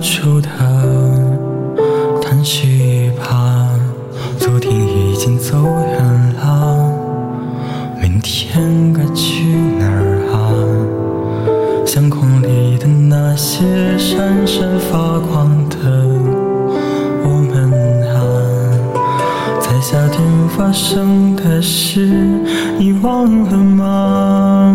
出的叹息吧昨天已经走远了。明天该去哪啊？相框里的那些闪闪发光的我们啊在夏天发生的事你忘了吗？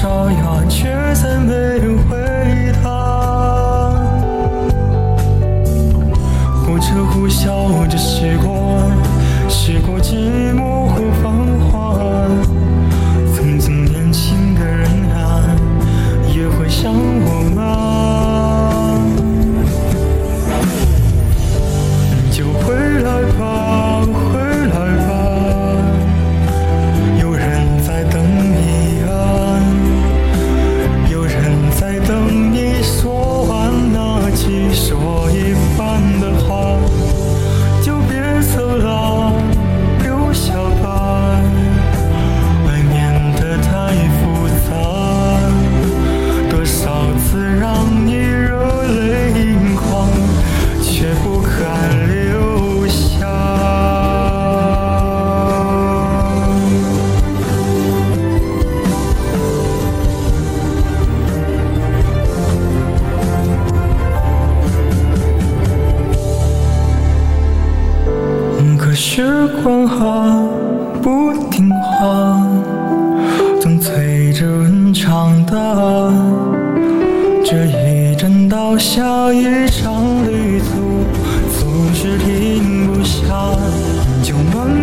沙哑却再没人回答。火车呼啸着驶过驶过寂寞时光啊不听话总催着人长大这一站到下一场旅途总是停不下。就慢